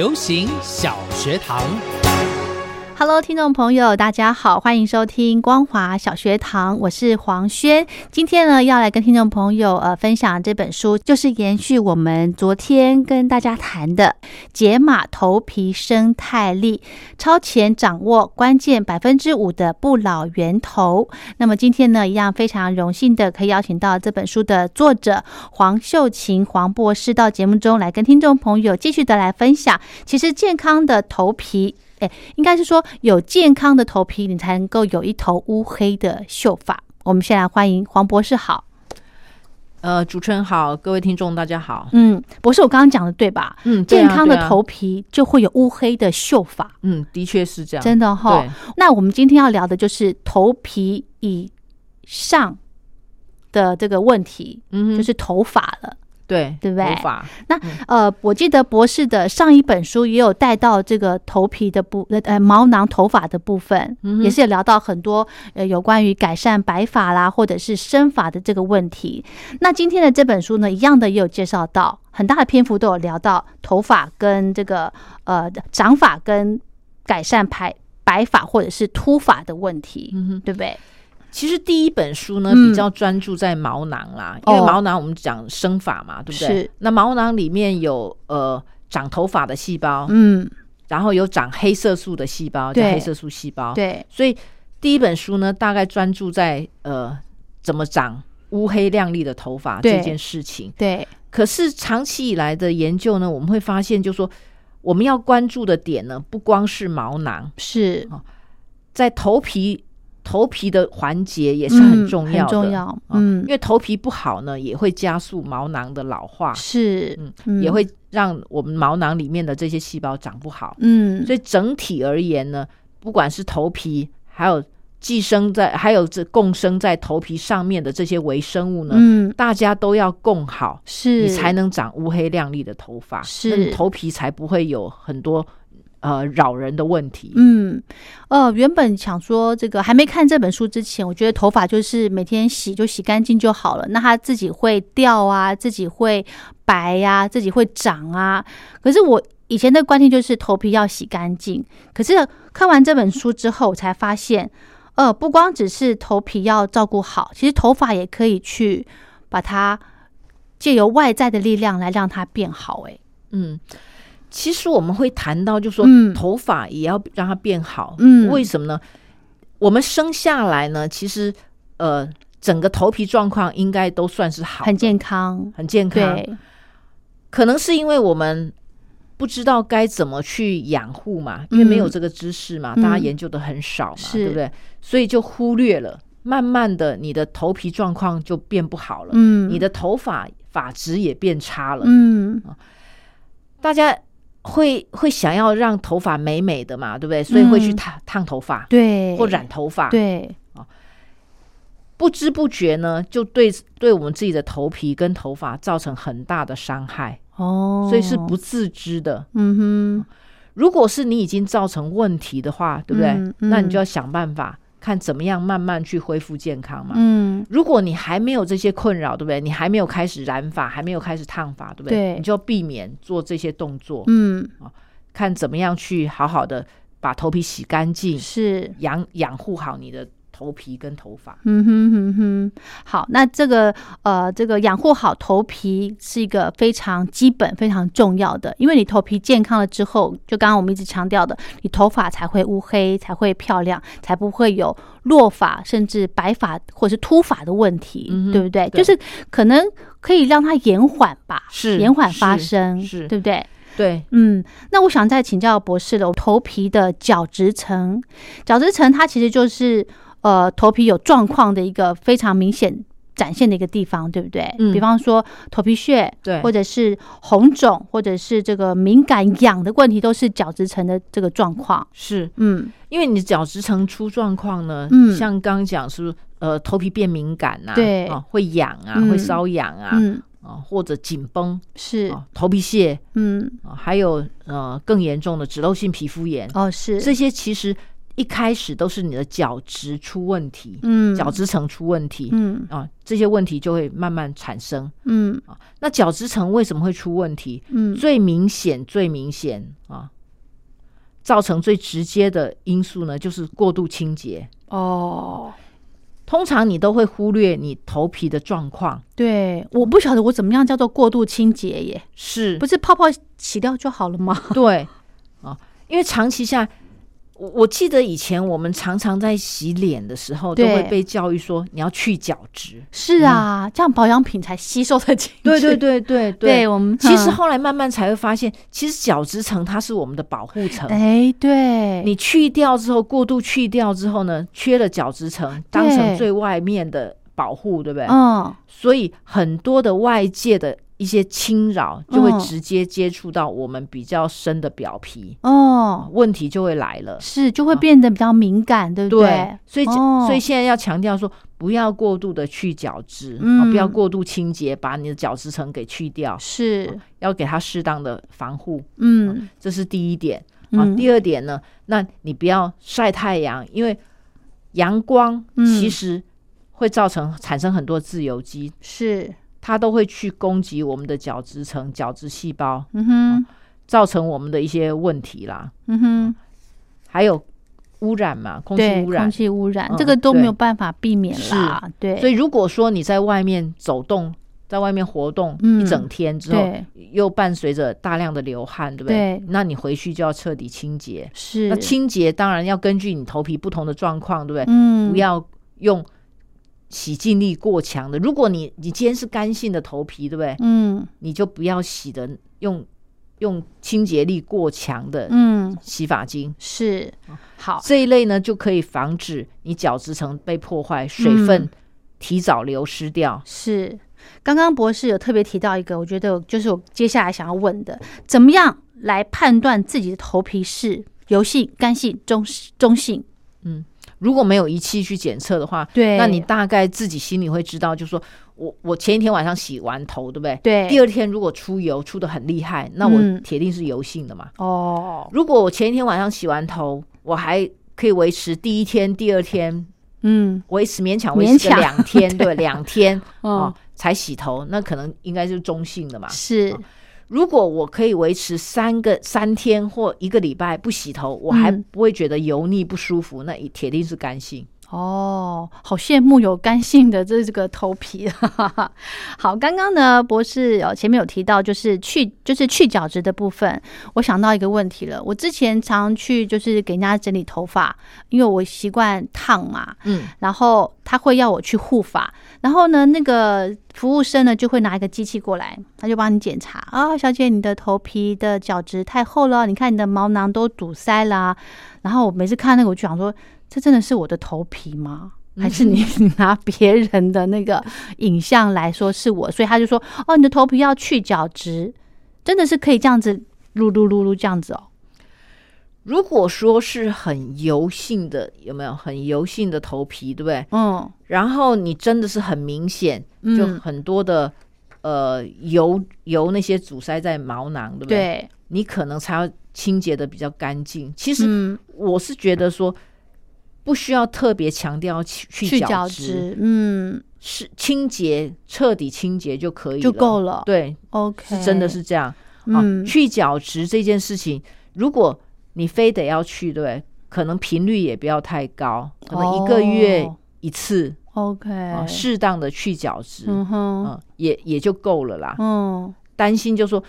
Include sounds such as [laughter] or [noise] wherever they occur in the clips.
流行小学堂。Hello，听众朋友，大家好，欢迎收听光华小学堂，我是黄轩。今天呢，要来跟听众朋友呃分享这本书，就是延续我们昨天跟大家谈的解码头皮生态力，超前掌握关键百分之五的不老源头。那么今天呢，一样非常荣幸的可以邀请到这本书的作者黄秀琴黄博士到节目中来跟听众朋友继续的来分享。其实健康的头皮。哎，应该是说有健康的头皮，你才能够有一头乌黑的秀发。我们先来欢迎黄博士好。呃，主持人好，各位听众大家好。嗯，博士，我刚刚讲的对吧？嗯，健康的头，皮就会有乌黑的秀发，嗯，的确是这样。真的哈、那我们今天要聊的就是头皮以上的这个问题，嗯，就是头发了。对，对不对头发，呃，我记得博士的上一本书也有带到这个头皮的部呃呃毛囊头发的部分，嗯也是有聊到很多呃有关于改善白发啦或者是生发的这个问题。那今天的这本书呢，一样的也有介绍到很大的篇幅都有聊到头发跟这个呃长发跟改善白白发或者是秃发的问题，嗯。对不对？其实第一本书呢，嗯。比较专注在毛囊啦，因为哦毛囊我们讲生发嘛，对不对？那毛囊里面有呃长头发的细胞，嗯，然后有长黑色素的细胞，叫对。黑色素细胞。对，所以第一本书呢，大概专注在呃怎么长乌黑亮丽的头发对。这件事情。对，可是长期以来的研究呢，我们会发现，就说我们要关注的点呢，不光是毛囊，是在头皮头皮的环节也是很重要的，嗯很重要啊嗯。因为头皮不好呢，也会加速毛囊的老化，是，嗯嗯。也会让我们毛囊里面的这些细胞长不好。嗯，所以整体而言呢，不管是头皮，还有寄生在，还有这共生在头皮上面的这些微生物呢，嗯。大家都要共好，是。你才能长乌黑亮丽的头发，是。头皮才不会有很多呃扰人的问题。嗯，呃，原本想说这个还没看这本书之前，我觉得头发就是每天洗就洗干净就好了，那它自己会掉啊，自己会白呀、自己会长啊。可是我以前的观念就是头皮要洗干净，可是看完这本书之后，我才发现，呃，不光只是头皮要照顾好，其实头发也可以去把它借由外在的力量来让它变好、欸。嗯，其实我们会谈到，就说、嗯头发也要让它变好。嗯为什么呢？我们生下来呢，其实呃，整个头皮状况应该都算是好，很健康，很健康。对，可能是因为我们不知道该怎么去养护嘛，因为没有这个知识嘛，嗯大家研究的很少嘛，是对不对？所以就忽略了，慢慢的你的头皮状况就变不好了，嗯，你的头发发质也变差了，嗯大家。会会想要让头发美美的嘛，对不对？所以会去嗯。烫烫头发对，或染头发，对，不知不觉呢，就对对我们自己的头皮跟头发造成很大的伤害，哦，所以是不自知的。嗯哼，如果是你已经造成问题的话，对不对？嗯嗯。那你就要想办法看怎么样慢慢去恢复健康嘛。嗯如果你还没有这些困扰，对不对？你还没有开始染发，还没有开始烫发，对不对？对你就避免做这些动作，嗯，看怎么样去好好的把头皮洗干净，是，养养护好你的头头皮跟头发。嗯哼哼哼，好，那这个呃，这个养护好头皮是一个非常基本、非常重要的，因为你头皮健康了之后，就刚刚我们一直强调的，你头发才会乌黑，才会漂亮，才不会有落发甚至白发或者是秃发的问题，嗯对不对？对就是可能可以让它延缓吧，是延缓发生，是对不对？对，嗯，那我想再请教博士了，头皮的角质层，角质层它其实就是呃头皮有状况的一个非常明显展现的一个地方，对不对？嗯。比方说头皮屑，对。或者是红肿，或者是这个敏感痒的问题，都是角质层的这个状况。是。嗯。因为你角质层出状况呢，嗯。像刚刚讲是不是呃头皮变敏感呐、对。啊，会痒啊，嗯。会瘙痒啊，嗯，啊或者紧绷是，啊，头皮屑嗯。啊，还有呃更严重的脂漏性皮肤炎，哦是，这些其实一开始都是你的角质出问题，嗯角质层出问题。嗯啊，这些问题就会慢慢产生嗯啊。那角质层为什么会出问题？嗯最明显、最明显啊，造成最直接的因素呢，就是过度清洁。哦。通常你都会忽略你头皮的状况，对，我不晓得我怎么样叫做过度清洁耶，是不是泡泡洗掉就好了吗？对啊，因为长期下，我我记得以前我们常常在洗脸的时候，都对会被教育说你要去角质。是啊，这样保养品才吸收得进去。对对对 [laughs] 对对，我们其实嗯后来慢慢才会发现，其实角质层它是我们的保护层。哎，对，你去掉之后，过度去掉之后呢，缺了角质层，当成最外面的保护，对不对？嗯所以很多的外界的一些侵扰，就会嗯。直接接触到我们比较深的表皮，哦，问题就会来了。是就会变得比较敏感，对不对？所以、哦。所以现在要强调说，不要过度的去角质，嗯。啊不要过度清洁，把你的角质层给去掉，是，要给它适当的防护，嗯。这是第一点。啊，嗯，第二点呢，那你不要晒太阳，因为阳光嗯。其实会造成产生很多自由基，是，它都会去攻击我们的角质层、角质细胞，嗯哼，造成我们的一些问题啦。嗯哼，还有污染嘛，空气，污染空。气污染嗯这个都对没有办法避免啦，对，以所以如果说你在外面走动，在外面活动嗯一整天之后，对又伴随着大量的流汗，对不对？对那你回去就要彻底清洁。是那清洁当然要根据你头皮不同的状况，对不对？嗯不要用洗净力过强的。如果你你今天是干性的头皮，对不对？嗯你就不要洗的用用清洁力过强的嗯洗发精。是好这一类呢，就可以防止你角质层被破坏，水分嗯提早流失掉。是。刚刚博士有特别提到一个，我觉得就是我接下来想要问的，怎么样来判断自己的头皮是油性、干性、中中性？如果没有仪器去检测的话，对，那你大概自己心里会知道，就是说我我前一天晚上洗完头，对不对？对。第二天如果出油出的很厉害，那我嗯。铁定是油性的嘛。哦，如果我前一天晚上洗完头，我还可以维持第一天、第二天嗯。维持勉强维持个两天，对，两天 [laughs] 嗯。哦才洗头，那可能应该是中性的嘛。是如果我可以维持三个三天或一个礼拜不洗头，我还嗯不会觉得油腻不舒服，那铁定是干性。哦，好羡慕有干性的这这个头皮。[laughs] 好，刚刚呢，博士哦前面有提到，就是去就是去角质的部分，我想到一个问题了。我之前常去就是给人家整理头发，因为我习惯烫嘛，嗯，然后他会要我去护发，然后呢，那个服务生呢就会拿一个机器过来，他就帮你检查啊、小姐，你的头皮的角质太厚了，你看你的毛囊都堵塞啦、然后我每次看那个，我就想说，这真的是我的头皮吗？还是你 [laughs] 你拿别人的那个影像来说是我？所以他就说，哦，你的头皮要去角质，真的是可以这样子噜噜噜噜这样子哦。如果说是很油性的，有没有很油性的头皮，对不对？嗯，然后你真的是很明显，就嗯很多的呃油油那些阻塞在毛囊，对不对？对，你可能才要清洁的比较干净。其实嗯，我是觉得说，不需要特别强调去去去角质，嗯，是清洁彻底清洁就可以就够了。对，OK，是真的是这样。啊嗯，去角质这件事情，如果你非得要去，对？可能频率也不要太高，可能一个月哦一次，OK，啊适当的去角质，嗯哼，嗯，也也就够了啦。嗯，担心就说，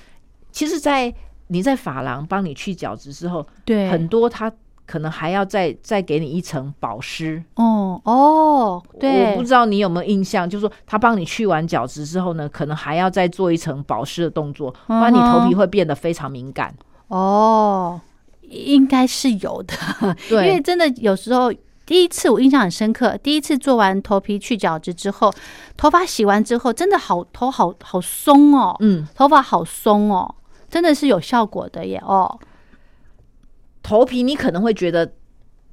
其实，在你在发廊帮你去角质之后，对，很多它可能还要再再给你一层保湿。哦哦，对，我不知道你有没有印象，就是说他帮你去完角质之后呢，可能还要再做一层保湿的动作，不然你头皮会变得非常敏感。哦，应该是有的，[laughs] 因为，真的有时候。第一次我印象很深刻，第一次做完头皮去角质之后，头发洗完之后，真的好头好好松哦，嗯，头发好松哦，真的是有效果的耶哦。头皮你可能会觉得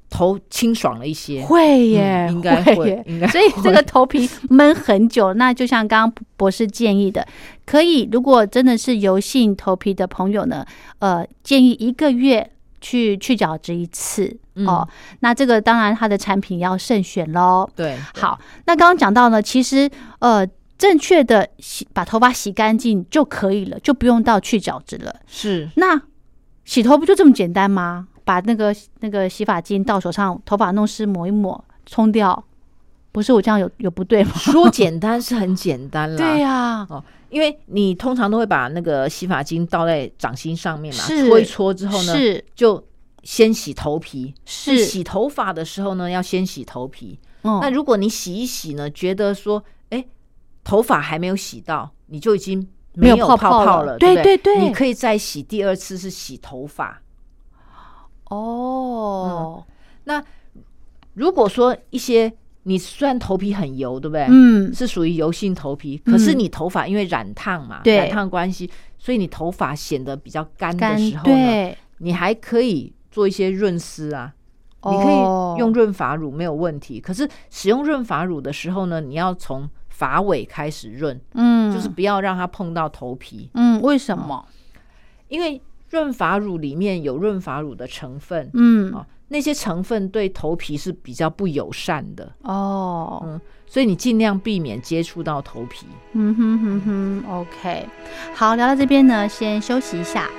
头清爽了一些，会耶，嗯应该会所以这个会头皮闷很久，那就像刚刚博士建议的，可以如果真的是油性头皮的朋友呢，呃，建议一个月去去角质一次、嗯哦。那这个当然它的产品要慎选喽。对，好，那刚刚讲到呢，其实呃。正确的洗把头发洗干净就可以了，就不用到去角质了。是那洗头不就这么简单吗？把那个那个洗发精到手上，头发弄湿抹一抹，冲掉。不是我这样有有不对吗？说简单是很简单啦。[laughs] 对呀、哦，因为你通常都会把那个洗发精倒在掌心上面嘛，是搓一搓之后呢，是就先洗头皮。是，洗头发的时候呢，要先洗头皮。嗯那如果你洗一洗呢，觉得说，哎，头发还没有洗到，你就已经没有有泡泡了泡了，不对对对你可以再洗第二次是洗头发。哦，那如果说一些你虽然头皮很油，对不对？嗯，是属于油性头皮，可是嗯你头发因为染烫嘛，对染烫关系，所以你头发显得比较干的干时候呢，你还可以做一些润丝啊，你可哦以用润发乳没有问题。可是使用润发乳的时候呢，你要从发尾开始润，嗯，就是不要让它碰到头皮，嗯，为什么？因为润发乳里面有润发乳的成分，嗯哦，那些成分对头皮是比较不友善的，哦，嗯，所以你尽量避免接触到头皮。嗯哼哼哼，OK，好，聊到这边呢，先休息一下。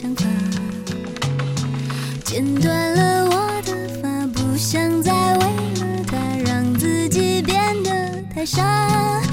想法剪断了我的发不想再为了他让自己变得太傻。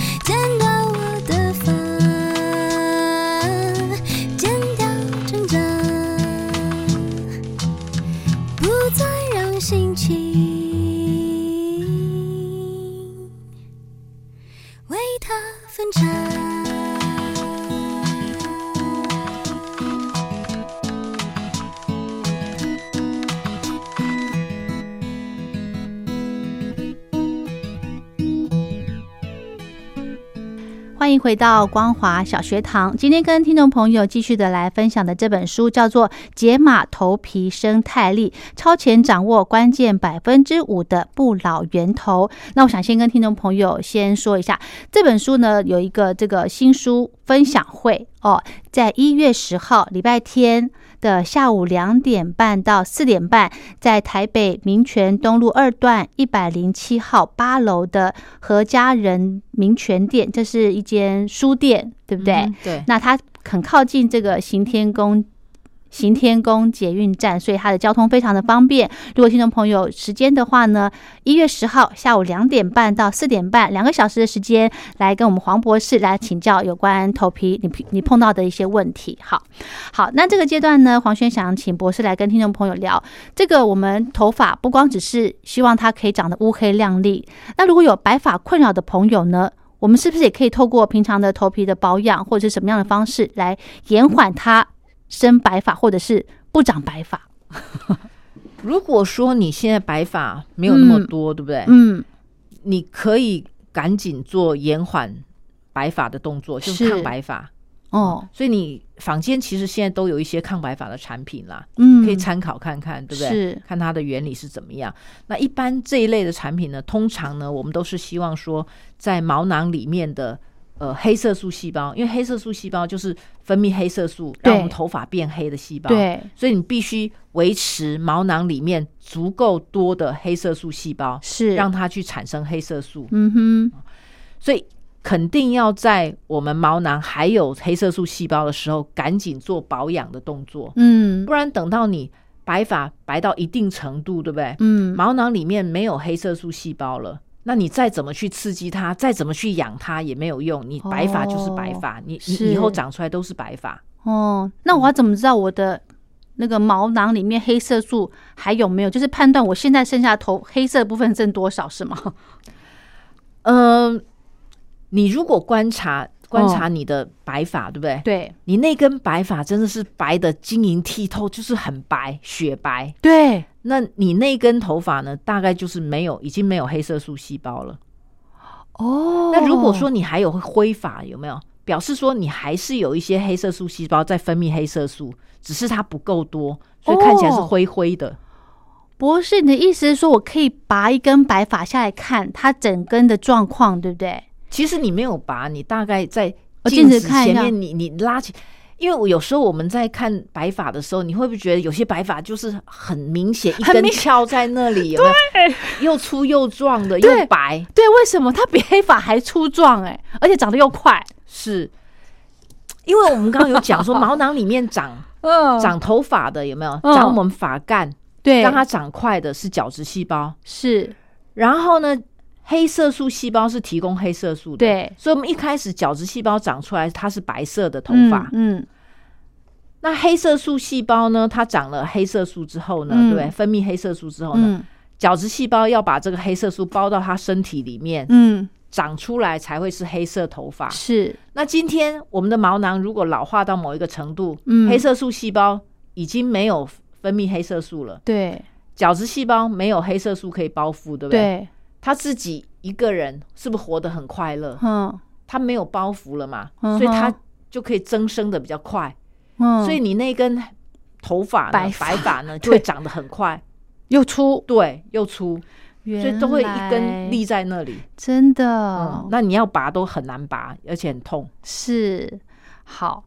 回到光华小学堂。今天跟听众朋友继续的来分享的这本书叫做《解码头皮生态力：超前掌握关键百分之五的不老源头》。那我想先跟听众朋友先说一下，这本书呢有一个这个新书分享会哦，在一月十号礼拜天。的下午两点半到四点半，在台北民权东路二段一百零七号八楼的何家人民权店，这是一间书店，对不对？嗯对，那它很靠近这个行天宫。行天宫捷运站，所以它的交通非常的方便。如果听众朋友时间的话呢，一月十号下午两点半到四点半，两个小时的时间，来跟我们黄博士来请教有关头皮你你碰到的一些问题。好，好，那这个阶段呢，黄轩想请博士来跟听众朋友聊这个，我们头发不光只是希望它可以长得乌黑亮丽，那如果有白发困扰的朋友呢？我们是不是也可以透过平常的头皮的保养，或者是什么样的方式来延缓它生白发，或者是不长白发？如果说你现在白发没有那么多，对不对？嗯，你可以赶紧做延缓白发的动作，就是是抗白发。哦，所以你坊间其实现在都有一些抗白发的产品啦，嗯，可以参考看看，对不对？是看它的原理是怎么样。那一般这一类的产品呢，通常呢，我们都是希望说，在毛囊里面的呃黑色素细胞，因为黑色素细胞就是分泌黑色素，让我们头发变黑的细胞。，对，所以你必须维持毛囊里面足够多的黑色素细胞，是让它去产生黑色素。嗯哼，所以肯定要在我们毛囊还有黑色素细胞的时候，赶紧做保养的动作，嗯不然等到你白发白到一定程度，对不对？嗯，毛囊里面没有黑色素细胞了。那你再怎么去刺激它，再怎么去养它也没有用。你白发就是白发，你你以后长出来都是白发。哦，那我要怎么知道我的那个毛囊里面黑色素还有没有？就是判断我现在剩下的头黑色部分剩多少是吗？嗯、[laughs] 你如果观察观察你的白发，对不对？对你那根白发真的是白的晶莹剔透，就是很白，雪白。对，那你那根头发呢？大概就是没有，已经没有黑色素细胞了。哦，那如果说你还有灰发，有没有？表示说你还是有一些黑色素细胞在分泌黑色素，只是它不够多，所以看起来是哦灰灰的。博士，你的意思是说我可以拔一根白发下来看它整根的状况，对不对？其实你没有拔，你大概在我镜子前面，你你拉起。因为我有时候我们在看白发的时候，你会不会觉得有些白发就是很明显一根翘在那里，[laughs] 有没有？又粗又壮的，又白，对，为什么它比黑发还粗壮？哎，而且长得又快。是。因为我们刚刚有讲说，[laughs] 毛囊里面长嗯长头发的有没有？嗯长我们发干，对，让它长快的是角质细胞。是然后呢，黑色素细胞是提供黑色素的，，对。所以我们一开始角质细胞长出来，它是白色的头发。嗯，嗯。那黑色素细胞呢，它长了黑色素之后呢，嗯。对？分泌黑色素之后呢，嗯。角质细胞要把这个黑色素包到它身体里面，嗯，长出来才会是黑色头发。是。那今天我们的毛囊如果老化到某一个程度，嗯。黑色素细胞已经没有分泌黑色素了，对。角质细胞没有黑色素可以包覆，对不对？对，他自己一个人是不是活得很快乐？嗯。他没有包袱了嘛，嗯所以他就可以增生的比较快。嗯，所以你那根头发白白发呢 [laughs] 就会长得很快，又粗，对，又粗，所以都会一根立在那里。真的、嗯，那你要拔都很难拔，而且很痛。是。好。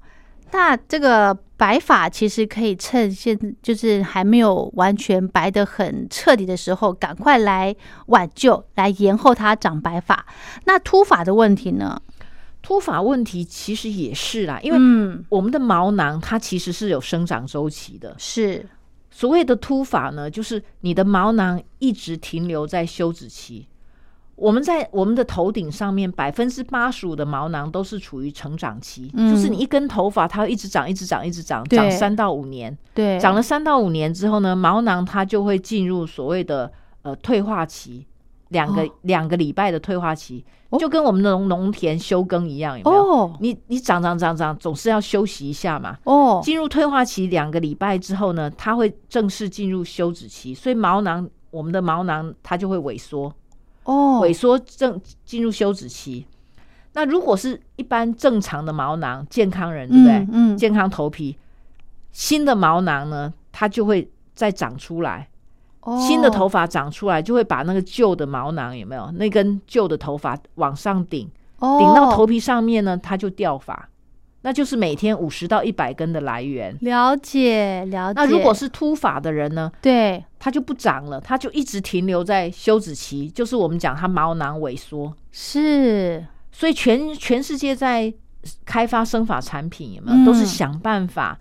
那这个白发其实可以趁现就是还没有完全白的很彻底的时候，赶快来挽救，来延后它长白发。那秃发的问题呢？秃发问题其实也是啦，因为嗯，我们的毛囊它其实是有生长周期的。是所谓的秃发呢，就是你的毛囊一直停留在休止期。我们在我们的头顶上面，百分之八十五的毛囊都是处于成长期，嗯就是你一根头发，它会一直长，一直长，一直长，对长三到五年。对，长了三到五年之后呢，毛囊它就会进入所谓的呃退化期，两个、哦两个礼拜的退化期，哦就跟我们的农农田休耕一样，有没有？哦你你长长长长，总是要休息一下嘛。哦，进入退化期两个礼拜之后呢，它会正式进入休止期，所以毛囊我们的毛囊它就会萎缩，哦，萎缩正进入休止期。那如果是一般正常的毛囊，健康人，对不对？嗯嗯健康头皮，新的毛囊呢，它就会再长出来。新的头发长出来，就会把那个旧的毛囊有没有那根旧的头发往上顶，哦顶到头皮上面呢，它就掉发，那就是每天五十到一百根的来源。了解了解。那如果是秃发的人呢，对它就不长了，它就一直停留在休止期，就是我们讲它毛囊萎缩。是所以全全世界在开发生发产品有没有，嗯都是想办法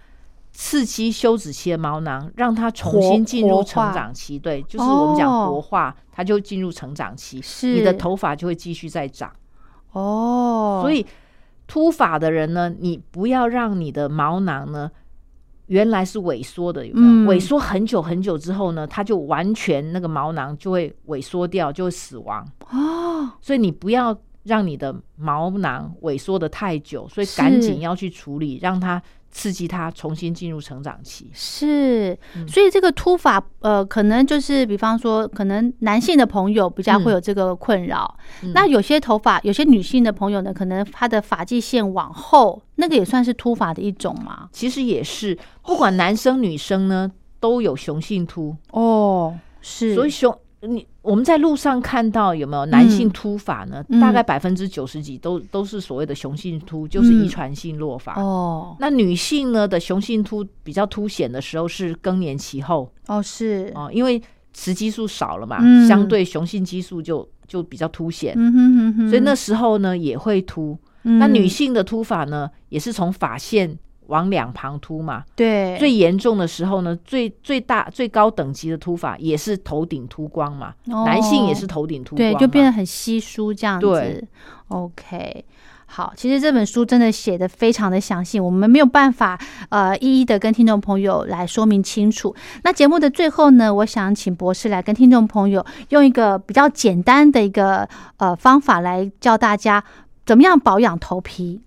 刺激休止期的毛囊，让它重新进入成长期。对，就是我们讲哦活化，它就进入成长期，是你的头发就会继续再长。哦，所以秃发的人呢，你不要让你的毛囊呢。原来是萎缩的，有没有？嗯萎缩很久很久之后呢，它就完全那个毛囊就会萎缩掉，就会死亡。哦所以你不要让你的毛囊萎缩的太久，所以是赶紧要去处理，让它刺激它重新进入成长期。是，嗯所以这个突发，呃，可能就是比方说，可能男性的朋友比较会有这个困扰。嗯那有些头发，有些女性的朋友呢，可能她的发际线往后，那个也算是突发的一种嘛？其实也是，不管男生女生呢，都有雄性秃，哦，是，所以雄你我们在路上看到有没有男性秃发呢？嗯。大概百分之九十几都都是所谓的雄性秃，就是遗传性落发。哦。那女性呢的雄性秃比较凸显的时候是更年期后。哦是，哦，因为雌激素少了嘛，嗯。相对雄性激素就就比较凸显。嗯哼哼哼，所以那时候呢也会秃。嗯。那女性的秃发呢，也是从发线往两旁秃嘛。对最严重的时候呢，最最大最高等级的秃法也是头顶秃光嘛，哦男性也是头顶秃光对，就变得很稀疏这样子。对，OK。好，其实这本书真的写的非常的详细，我们没有办法呃一一的跟听众朋友来说明清楚。那节目的最后呢，我想请博士来跟听众朋友用一个比较简单的一个呃方法来教大家怎么样保养头皮。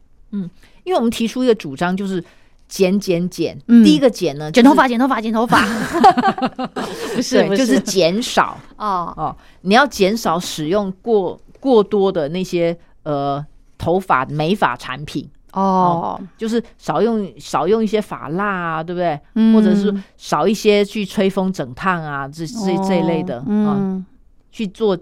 因为我们提出一个主张，就是减减减。嗯第一个剪呢，剪头发，剪头发，剪头发，[laughs] 不是，就是减少哦，哦。你要减少使用过过多的那些呃头发美发产品。哦，就是少用少用一些发蜡啊，对不对？嗯或者是少一些去吹风整烫啊，这这这一类的啊、嗯，去做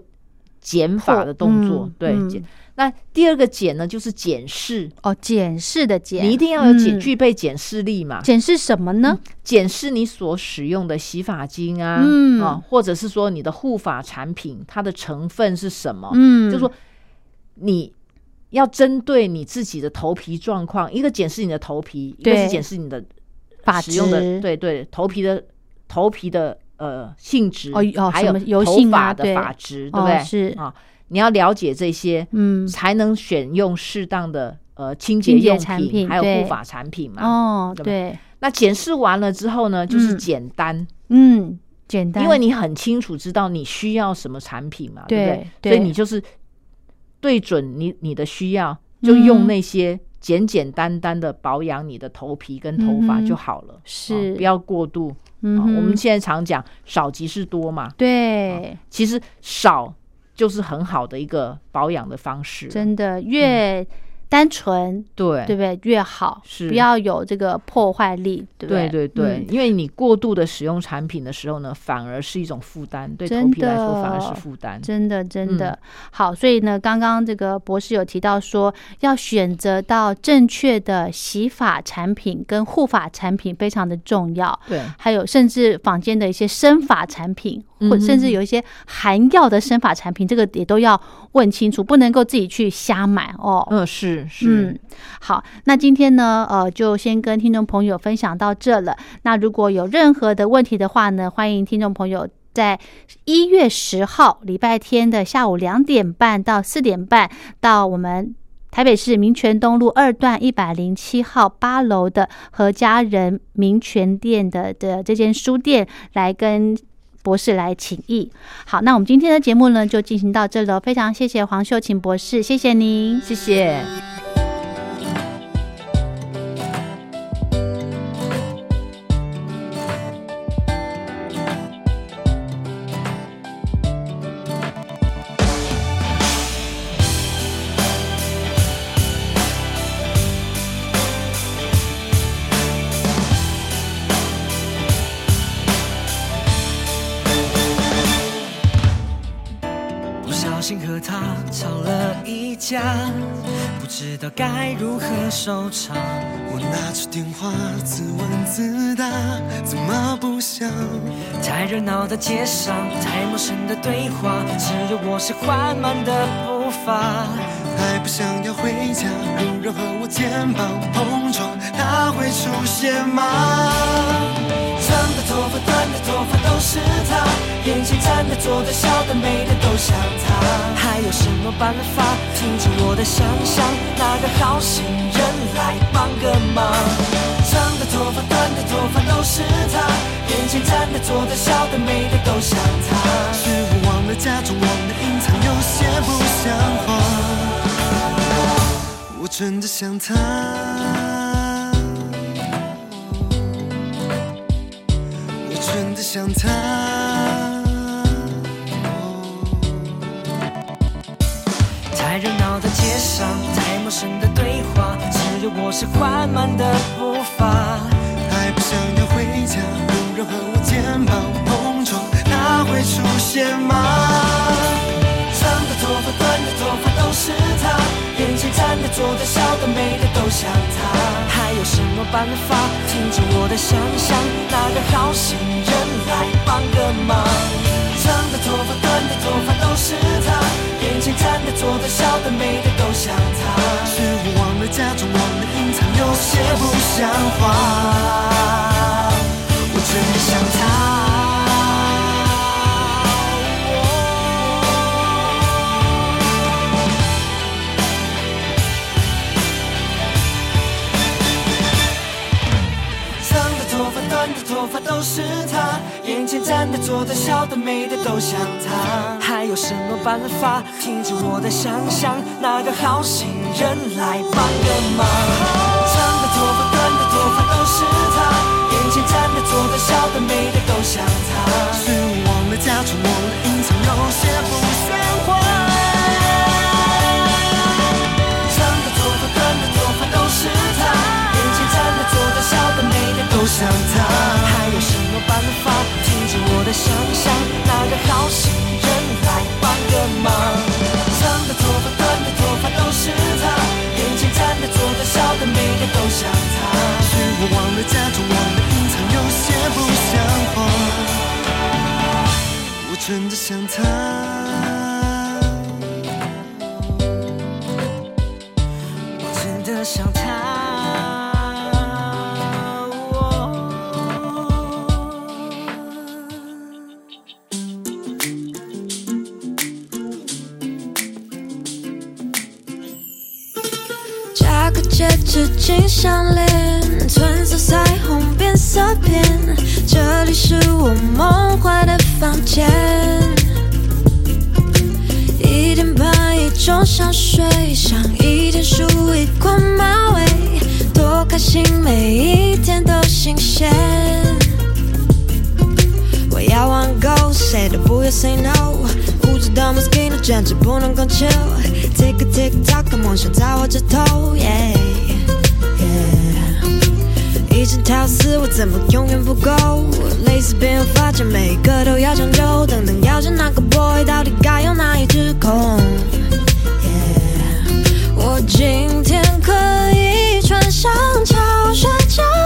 减法的动作。嗯对，嗯减。那第二个减呢，就是检视，哦，检视的检，你一定要有检、嗯具备检视力嘛。检视什么呢？检视你所使用的洗发精啊，嗯啊，或者是说你的护发产品它的成分是什么？嗯，就说你要针对你自己的头皮状况，一个检视你的头皮，一个是检视你的发使用的对对头皮的头皮的呃性质，哦哦还有头性啊对发的发质，对不哦对？是。啊，你要了解这些，嗯。才能选用适当的呃清洁用品还有护发产品嘛。哦，对，那检视完了之后呢，就是嗯简单，嗯，简单，因为你很清楚知道你需要什么产品嘛，对不对？所以你就是对准你你的需要，就用嗯那些简简单单的保养你的头皮跟头发就好了，是。啊不要过度。嗯啊我们现在常讲少即是多嘛，对，其实少就是很好的一个保养的方式。真的越单纯，对。对不对？越好，是。不要有这个破坏力，对不对？对对对。嗯，因为你过度的使用产品的时候呢，反而是一种负担，对头皮来说反而是负担。真的，真的、嗯。好，所以呢，刚刚这个博士有提到说，要选择到正确的洗发产品跟护发产品非常的重要。对，还有甚至坊间的一些生发产品，或甚至有一些含药的生发产品，这个也都要问清楚，不能够自己去瞎买哦。嗯，是是嗯，，好，那今天呢，呃，就先跟听众朋友分享到这了。那如果有任何的问题的话呢，欢迎听众朋友在一月十号礼拜天的下午两点半到四点半，到我们台北市民权东路二段一百零七号八楼的何家人民权店的的这间书店来跟。博士来请益。好，那我们今天的节目呢就进行到这了，非常谢谢黄秀琴博士，谢谢您，谢谢。收场。我拿出电话自问自答，怎么不想？太热闹的街上，太陌生的对话，只有我是缓慢的步伐。还不想要回家，有人和我肩膀碰撞，他会出现吗？的、坐的、笑的、美的都像他。还有什么办法停止我的想象？那个好心人来帮个忙。长的头发，短的头发都是他，眼前站的、坐的、笑的、美的都像他。是我忘了假装，忘了隐藏，有些不像话。我真的想他。我真的想他。太热闹的街上，太陌生的对话，只有我是缓慢的步伐。还不想要回家，有人和我肩膀碰撞，他会出现吗？长的头发，短的头发都是他，眼前站的、坐的、笑的、美的都像他。还有什么办法停止我的想象？那个好心人来帮个忙。长的头发，短的头发都是他，眼前站的、坐的、笑的、美的都像他。是我忘了假装，忘了隐藏，有些不像话。我真的想他。头发都是他，眼前站的、坐的、笑的、美的都像他。还有什么办法停止我的想象？那个好心人来帮个忙。长的头发，短的头发都是他，眼前站的、坐的、笑的、美的都像他。是我忘了假装，忘了隐藏，有些不想他。想睡，想，一天梳一捆马尾，多开心，每一天都新鲜。我要玩够，谁都不要 say no。不知道 mosquito 简直不能够 chill。Tick a tick tock，梦想在我这头，yeah yeah。一整条丝，我怎么永远不够？蕾丝边有发间，每个都要讲究。等等，要选哪个 boy，到底该用哪一只孔？Yeah，我今天可以穿上超帅。